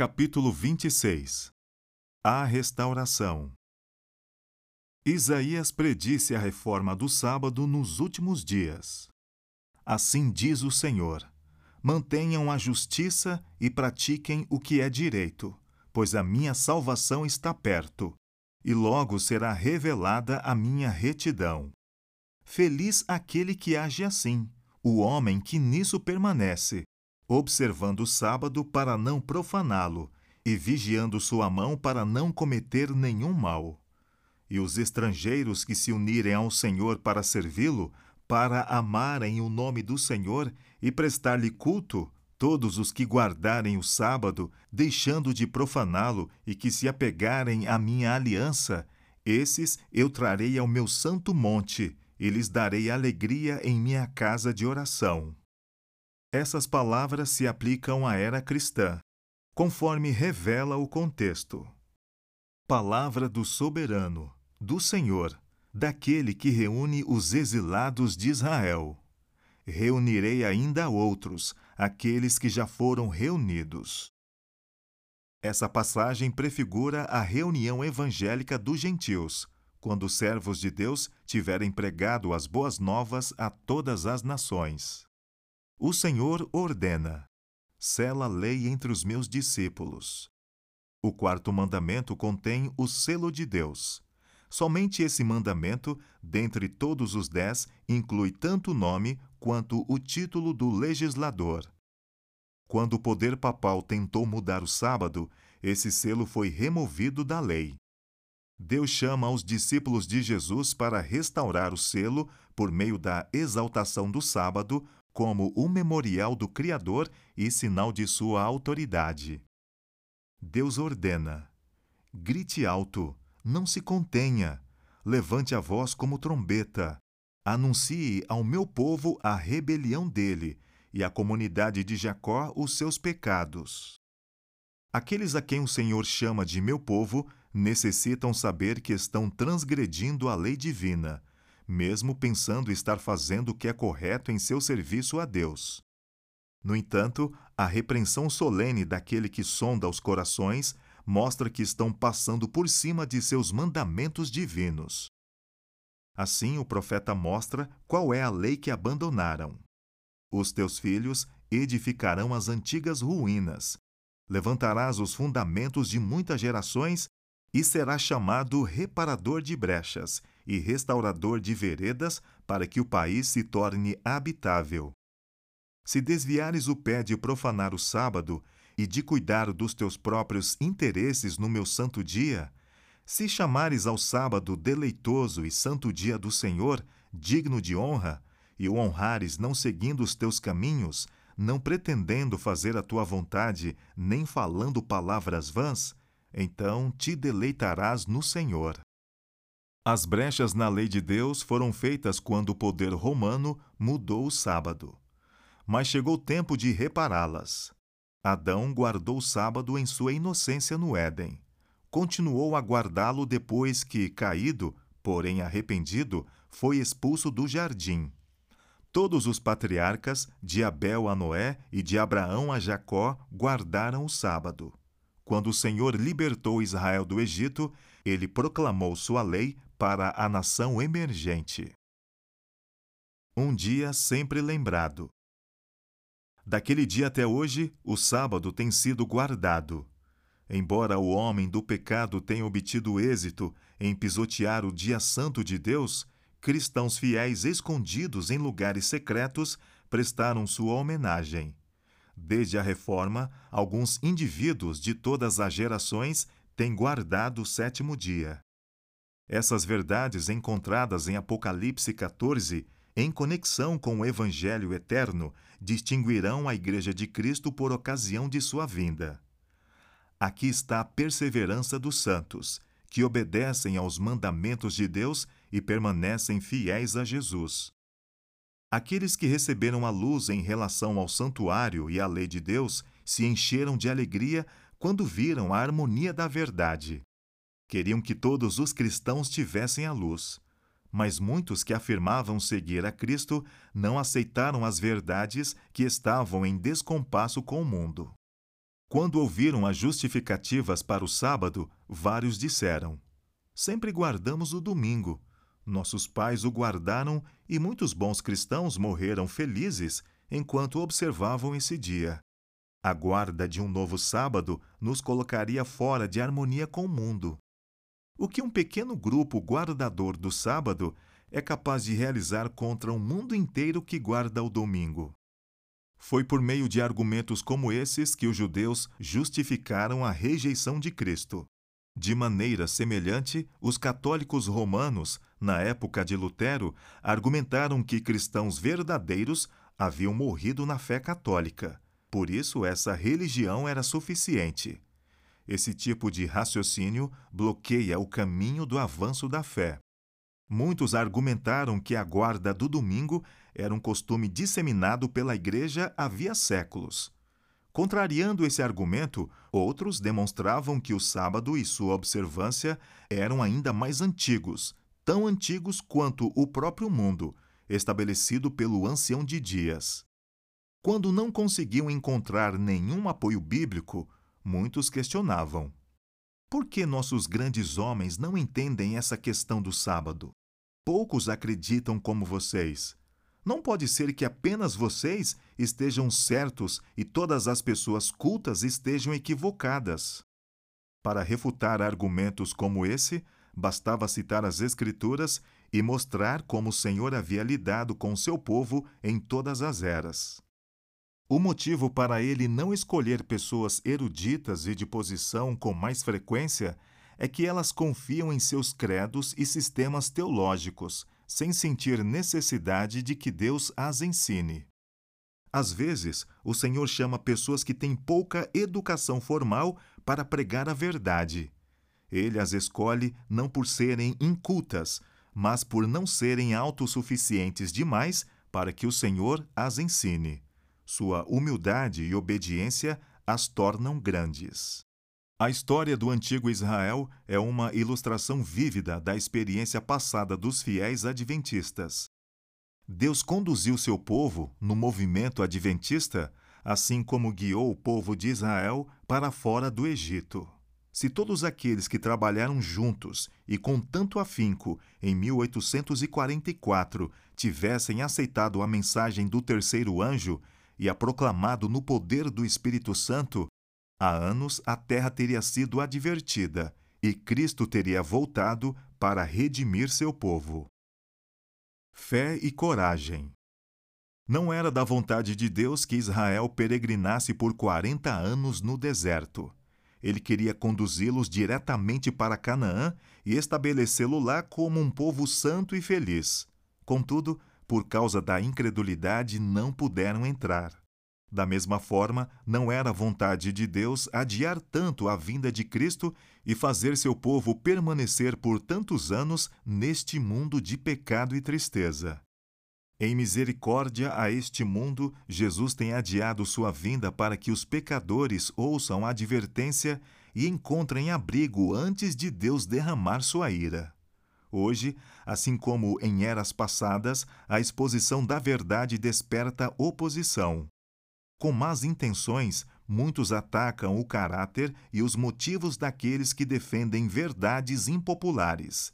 Capítulo 26 A restauração Isaías predisse a reforma do sábado nos últimos dias. Assim diz o Senhor: Mantenham a justiça e pratiquem o que é direito, pois a minha salvação está perto, e logo será revelada a minha retidão. Feliz aquele que age assim, o homem que nisso permanece observando o sábado para não profaná-lo, e vigiando sua mão para não cometer nenhum mal. E os estrangeiros que se unirem ao Senhor para servi-lo, para amarem o nome do Senhor e prestar-lhe culto, todos os que guardarem o sábado, deixando de profaná-lo e que se apegarem à minha aliança, esses eu trarei ao meu santo monte e lhes darei alegria em minha casa de oração. Essas palavras se aplicam à era cristã, conforme revela o contexto. Palavra do soberano, do Senhor, daquele que reúne os exilados de Israel. Reunirei ainda outros, aqueles que já foram reunidos. Essa passagem prefigura a reunião evangélica dos gentios, quando os servos de Deus tiverem pregado as boas novas a todas as nações. O Senhor ordena: sela a lei entre os meus discípulos. O quarto mandamento contém o selo de Deus. Somente esse mandamento, dentre todos os dez, inclui tanto o nome quanto o título do legislador. Quando o poder papal tentou mudar o sábado, esse selo foi removido da lei. Deus chama os discípulos de Jesus para restaurar o selo por meio da exaltação do sábado como o memorial do Criador e sinal de sua autoridade. Deus ordena: grite alto, não se contenha, levante a voz como trombeta, anuncie ao meu povo a rebelião dele e à comunidade de Jacó os seus pecados. Aqueles a quem o Senhor chama de meu povo necessitam saber que estão transgredindo a lei divina mesmo pensando estar fazendo o que é correto em seu serviço a Deus. No entanto, a repreensão solene daquele que sonda os corações mostra que estão passando por cima de seus mandamentos divinos. Assim, o profeta mostra qual é a lei que abandonaram. Os teus filhos edificarão as antigas ruínas. Levantarás os fundamentos de muitas gerações e será chamado reparador de brechas e restaurador de veredas para que o país se torne habitável. Se desviares o pé de profanar o sábado e de cuidar dos teus próprios interesses no meu santo dia, se chamares ao sábado deleitoso e santo dia do Senhor, digno de honra, e o honrares não seguindo os teus caminhos, não pretendendo fazer a tua vontade, nem falando palavras vãs, então te deleitarás no Senhor. As brechas na lei de Deus foram feitas quando o poder romano mudou o sábado. Mas chegou o tempo de repará-las. Adão guardou o sábado em sua inocência no Éden. Continuou a guardá-lo depois que, caído, porém arrependido, foi expulso do jardim. Todos os patriarcas, de Abel a Noé e de Abraão a Jacó, guardaram o sábado. Quando o Senhor libertou Israel do Egito, ele proclamou sua lei para a nação emergente. Um dia sempre lembrado. Daquele dia até hoje, o sábado tem sido guardado. Embora o homem do pecado tenha obtido êxito em pisotear o dia santo de Deus, cristãos fiéis escondidos em lugares secretos prestaram sua homenagem. Desde a Reforma, alguns indivíduos de todas as gerações têm guardado o sétimo dia. Essas verdades encontradas em Apocalipse 14, em conexão com o Evangelho eterno, distinguirão a Igreja de Cristo por ocasião de sua vinda. Aqui está a perseverança dos santos, que obedecem aos mandamentos de Deus e permanecem fiéis a Jesus. Aqueles que receberam a luz em relação ao santuário e à lei de Deus se encheram de alegria quando viram a harmonia da verdade. Queriam que todos os cristãos tivessem a luz, mas muitos que afirmavam seguir a Cristo não aceitaram as verdades que estavam em descompasso com o mundo. Quando ouviram as justificativas para o sábado, vários disseram: Sempre guardamos o domingo. Nossos pais o guardaram e muitos bons cristãos morreram felizes enquanto observavam esse dia. A guarda de um novo sábado nos colocaria fora de harmonia com o mundo. O que um pequeno grupo guardador do sábado é capaz de realizar contra um mundo inteiro que guarda o domingo? Foi por meio de argumentos como esses que os judeus justificaram a rejeição de Cristo. De maneira semelhante, os católicos romanos, na época de Lutero, argumentaram que cristãos verdadeiros haviam morrido na fé católica. Por isso, essa religião era suficiente. Esse tipo de raciocínio bloqueia o caminho do avanço da fé. Muitos argumentaram que a guarda do domingo era um costume disseminado pela Igreja havia séculos. Contrariando esse argumento, outros demonstravam que o sábado e sua observância eram ainda mais antigos, tão antigos quanto o próprio mundo, estabelecido pelo ancião de dias. Quando não conseguiam encontrar nenhum apoio bíblico, muitos questionavam: por que nossos grandes homens não entendem essa questão do sábado? Poucos acreditam como vocês. Não pode ser que apenas vocês estejam certos e todas as pessoas cultas estejam equivocadas. Para refutar argumentos como esse, bastava citar as Escrituras e mostrar como o Senhor havia lidado com seu povo em todas as eras. O motivo para ele não escolher pessoas eruditas e de posição com mais frequência é que elas confiam em seus credos e sistemas teológicos, sem sentir necessidade de que Deus as ensine. Às vezes, o Senhor chama pessoas que têm pouca educação formal para pregar a verdade. Ele as escolhe não por serem incultas, mas por não serem autossuficientes demais para que o Senhor as ensine. Sua humildade e obediência as tornam grandes. A história do antigo Israel é uma ilustração vívida da experiência passada dos fiéis adventistas. Deus conduziu seu povo no movimento adventista, assim como guiou o povo de Israel para fora do Egito. Se todos aqueles que trabalharam juntos e com tanto afinco em 1844 tivessem aceitado a mensagem do terceiro anjo e a proclamado no poder do Espírito Santo, Há anos a terra teria sido advertida e Cristo teria voltado para redimir seu povo. Fé e coragem. Não era da vontade de Deus que Israel peregrinasse por 40 anos no deserto. Ele queria conduzi-los diretamente para Canaã e estabelecê-lo lá como um povo santo e feliz. Contudo, por causa da incredulidade, não puderam entrar. Da mesma forma, não era vontade de Deus adiar tanto a vinda de Cristo e fazer seu povo permanecer por tantos anos neste mundo de pecado e tristeza. Em misericórdia a este mundo, Jesus tem adiado sua vinda para que os pecadores ouçam a advertência e encontrem abrigo antes de Deus derramar sua ira. Hoje, assim como em eras passadas, a exposição da verdade desperta oposição. Com más intenções, muitos atacam o caráter e os motivos daqueles que defendem verdades impopulares.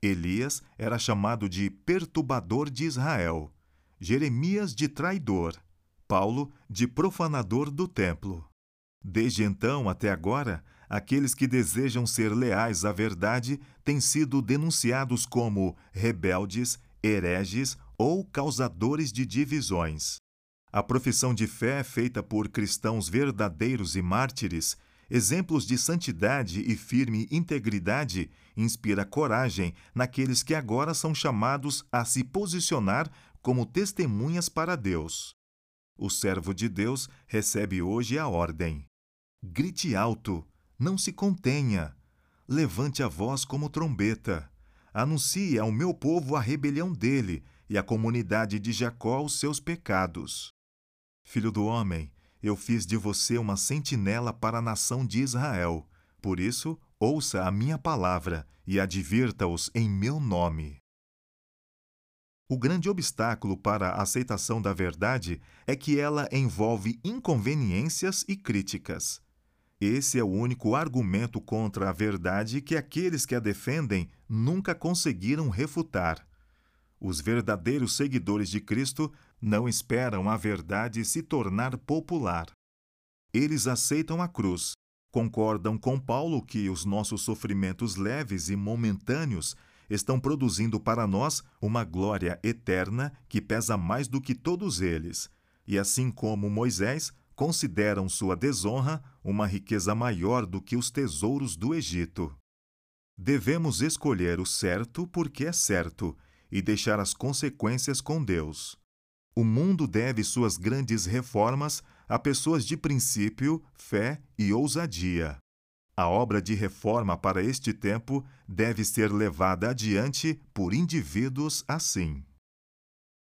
Elias era chamado de perturbador de Israel, Jeremias de traidor, Paulo de profanador do templo. Desde então até agora, aqueles que desejam ser leais à verdade têm sido denunciados como rebeldes, hereges ou causadores de divisões. A profissão de fé feita por cristãos verdadeiros e mártires, exemplos de santidade e firme integridade, inspira coragem naqueles que agora são chamados a se posicionar como testemunhas para Deus. O servo de Deus recebe hoje a ordem: grite alto, não se contenha, levante a voz como trombeta, anuncie ao meu povo a rebelião dele e à comunidade de Jacó os seus pecados. Filho do homem, eu fiz de você uma sentinela para a nação de Israel. Por isso, ouça a minha palavra e advirta-os em meu nome. O grande obstáculo para a aceitação da verdade é que ela envolve inconveniências e críticas. Esse é o único argumento contra a verdade que aqueles que a defendem nunca conseguiram refutar. Os verdadeiros seguidores de Cristo não esperam a verdade se tornar popular. Eles aceitam a cruz, concordam com Paulo que os nossos sofrimentos leves e momentâneos estão produzindo para nós uma glória eterna que pesa mais do que todos eles, e assim como Moisés, consideram sua desonra uma riqueza maior do que os tesouros do Egito. Devemos escolher o certo porque é certo e deixar as consequências com Deus. O mundo deve suas grandes reformas a pessoas de princípio, fé e ousadia. A obra de reforma para este tempo deve ser levada adiante por indivíduos assim.